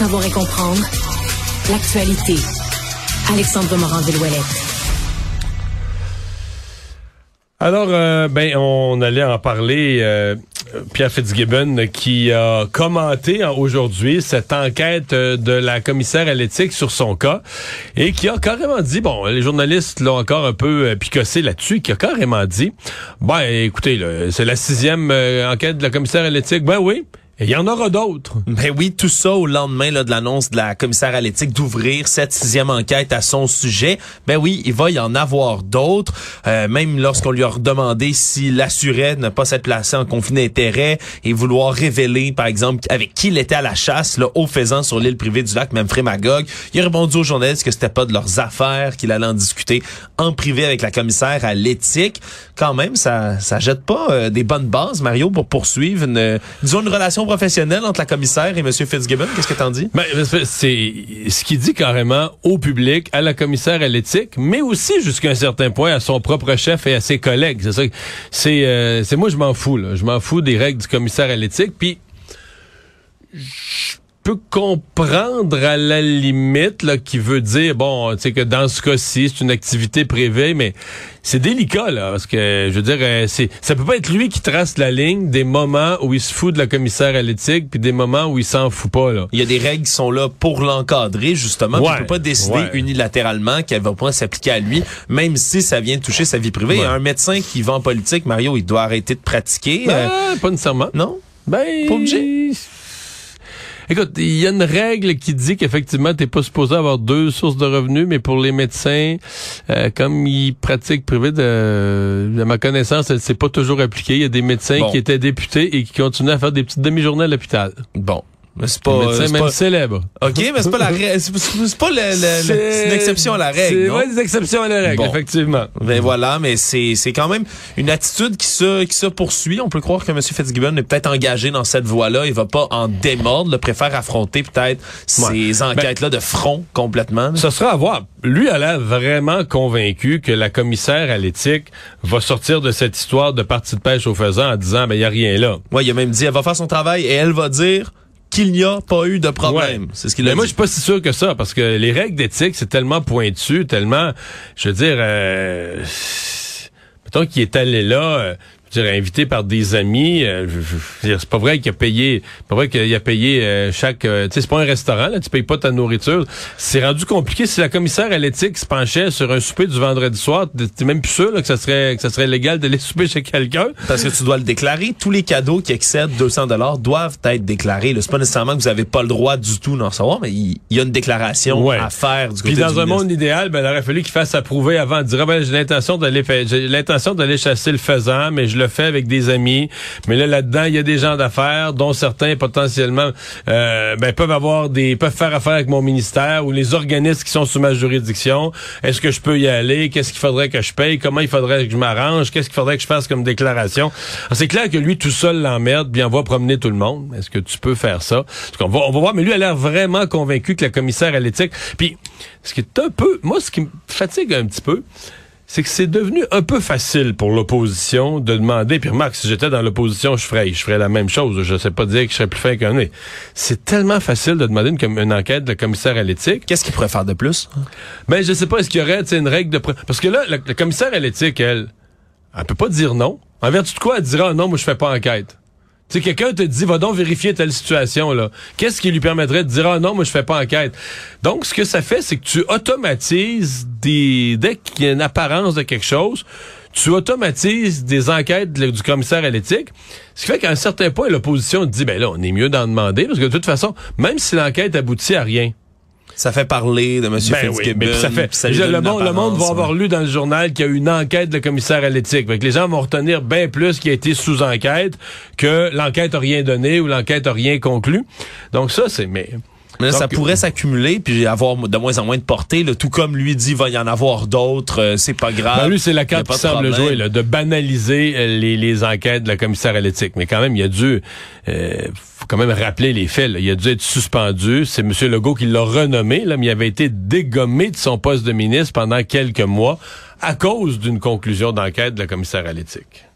Savoir et comprendre l'actualité. Alexandre Morand-Villouellette. Alors, euh, ben, on allait en parler. euh, Pierre Fitzgibbon qui a commenté aujourd'hui cette enquête euh, de la commissaire à l'éthique sur son cas et qui a carrément dit, bon, les journalistes l'ont encore un peu picossé là-dessus, qui a carrément dit, ben, écoutez, c'est la sixième enquête de la commissaire à l'éthique. Ben oui. Il y en aura d'autres. Ben oui, tout ça au lendemain là, de l'annonce de la commissaire à l'éthique d'ouvrir cette sixième enquête à son sujet. Ben oui, il va y en avoir d'autres. Euh, même lorsqu'on lui a redemandé s'il assurait ne pas s'être placé en conflit d'intérêt et vouloir révéler, par exemple, avec qui il était à la chasse, là, au faisant sur l'île privée du lac, même Magog, il a répondu aux journalistes que c'était pas de leurs affaires, qu'il allait en discuter en privé avec la commissaire à l'éthique. Quand même, ça, ça jette pas euh, des bonnes bases, Mario, pour poursuivre une, disons, une relation professionnelle entre la commissaire et M. Fitzgibbon? Qu'est-ce que t'en dis? Ben, c'est ce qu'il dit carrément au public, à la commissaire à l'éthique, mais aussi jusqu'à un certain point à son propre chef et à ses collègues. C'est ça. C'est euh, moi je m'en fous là. Je m'en fous des règles du commissaire à l'éthique. Puis peux comprendre à la limite là qui veut dire bon tu sais que dans ce cas-ci c'est une activité privée mais c'est délicat là parce que je veux dire euh, c'est ça peut pas être lui qui trace la ligne des moments où il se fout de la commissaire à l'éthique puis des moments où il s'en fout pas là. Il y a des règles qui sont là pour l'encadrer justement. Ouais, il peut pas décider ouais. unilatéralement qu'elle va pas s'appliquer à lui, même si ça vient toucher sa vie privée. Ouais. Un médecin qui va en politique, Mario, il doit arrêter de pratiquer. euh, Ben, pas nécessairement. non? Ben, Pas obligé? Écoute, il y a une règle qui dit qu'effectivement, t'es pas supposé avoir deux sources de revenus, mais pour les médecins, euh, comme ils pratiquent privé, de, de ma connaissance, elle s'est pas toujours appliquée. Il y a des médecins Bon. qui étaient députés et qui continuent à faire des petites demi-journées à l'hôpital. Bon. Mais c'est pas, même pas- célèbres. OK, mais c'est pas la règle. C'est pas le- le- le- c'est une exception à la règle. C'est ouais, des exceptions à la règle, Bon. effectivement. Ben voilà, mais c'est c'est quand même une attitude qui se qui se poursuit. On peut croire que M. Fitzgibbon est peut-être engagé dans cette voie-là. Il va pas en démordre. Il préfère affronter peut-être ces enquêtes-là de front complètement. Ce sera à voir. Lui a l'air vraiment convaincu que la commissaire à l'éthique va sortir de cette histoire de partie de pêche au faisant en disant, ben, il y a rien là. Ouais, il a même dit elle va faire son travail et elle va dire qu'il n'y a pas eu de problème. Ouais. C'est ce qu'il Mais a moi, je suis pas si sûr que ça, parce que les règles d'éthique, c'est tellement pointu, tellement, je veux dire, euh, mettons qu'il est allé là, euh, je dire, invité par des amis, euh, c'est pas vrai qu'il a payé, c'est pas vrai qu'il a payé euh, chaque, euh, tu sais, c'est pas un restaurant, là, tu payes pas ta nourriture. C'est rendu compliqué. Si la commissaire à l'éthique se penchait sur un souper du vendredi soir, t'es même plus sûr là, que ça serait, que ça serait légal d'aller souper chez quelqu'un. Parce que tu dois le déclarer. Tous les cadeaux qui excèdent 200 dollars doivent être déclarés. C'est pas nécessairement que vous avez pas le droit du tout d'en recevoir, mais il il y, a une déclaration Ouais. à faire du côté Puis dans du un monde idéal, ben, il aurait fallu qu'il fasse approuver avant de dire, ah, ben, j'ai l'intention d'aller l'intention d'aller chasser le faisan, mais je le fais avec des amis. Mais là, là-dedans, il y a des gens d'affaires, dont certains potentiellement, euh, ben, peuvent avoir des, peuvent faire affaire avec mon ministère ou les organismes qui sont sous ma juridiction. Est-ce que je peux y aller? Qu'est-ce qu'il faudrait que je paye? Comment il faudrait que je m'arrange? Qu'est-ce qu'il faudrait que je fasse comme déclaration? C'est clair que lui, tout seul l'emmerde, il envoie promener tout le monde. Est-ce que tu peux faire ça? Qu'on va, on va voir, mais lui a l'air vraiment convaincu que la commissaire à l'éthique. Puis, ce qui est un peu, moi, ce qui me fatigue un petit peu, c'est que c'est devenu un peu facile pour l'opposition de demander, puis remarque, si j'étais dans l'opposition, je ferais, je ferais la même chose. Je sais pas dire que je serais plus fin qu'un nez. C'est tellement facile de demander une, enquête de commissaire à l'éthique. Qu'est-ce qu'il pourrait faire de plus? Ben, je sais pas, est-ce qu'il y aurait, une règle de... Parce que là, la commissaire à l'éthique, elle, elle peut pas dire non. En vertu de quoi, elle dira, non, moi, je fais pas enquête. Tu sais, quelqu'un te dit, va donc vérifier telle situation, là. Qu'est-ce qui lui permettrait de dire, ah non, moi, je fais pas enquête? Donc, ce que ça fait, c'est que tu automatises des, dès qu'il y a une apparence de quelque chose, tu automatises des enquêtes du commissaire à l'éthique. Ce qui fait qu'à un certain point, l'opposition dit, ben là, on est mieux d'en demander, parce que de toute façon, même si l'enquête aboutit à rien, ça fait parler de M. Ben Fitzgibbon. ça fait, le, monde, le monde va avoir lu dans le journal qu'il y a eu une enquête de commissaire à l'éthique. les gens vont retenir bien plus qui a été sous enquête que l'enquête a rien donné ou l'enquête a rien conclu. Donc ça, c'est mais mais ça pourrait s'accumuler puis avoir de moins en moins de portée. tout comme lui dit, il va y en avoir d'autres. Euh, c'est pas grave. Ben lui, c'est la carte qui semble jouer, là, de banaliser euh, les, les, enquêtes de la commissaire à l'éthique. Mais quand même, il a dû, euh, quand même rappeler les faits. Il a dû être suspendu. C'est M. Legault qui l'a renommé, là, mais il avait été dégommé de son poste de ministre pendant quelques mois à cause d'une conclusion d'enquête de la commissaire à l'éthique.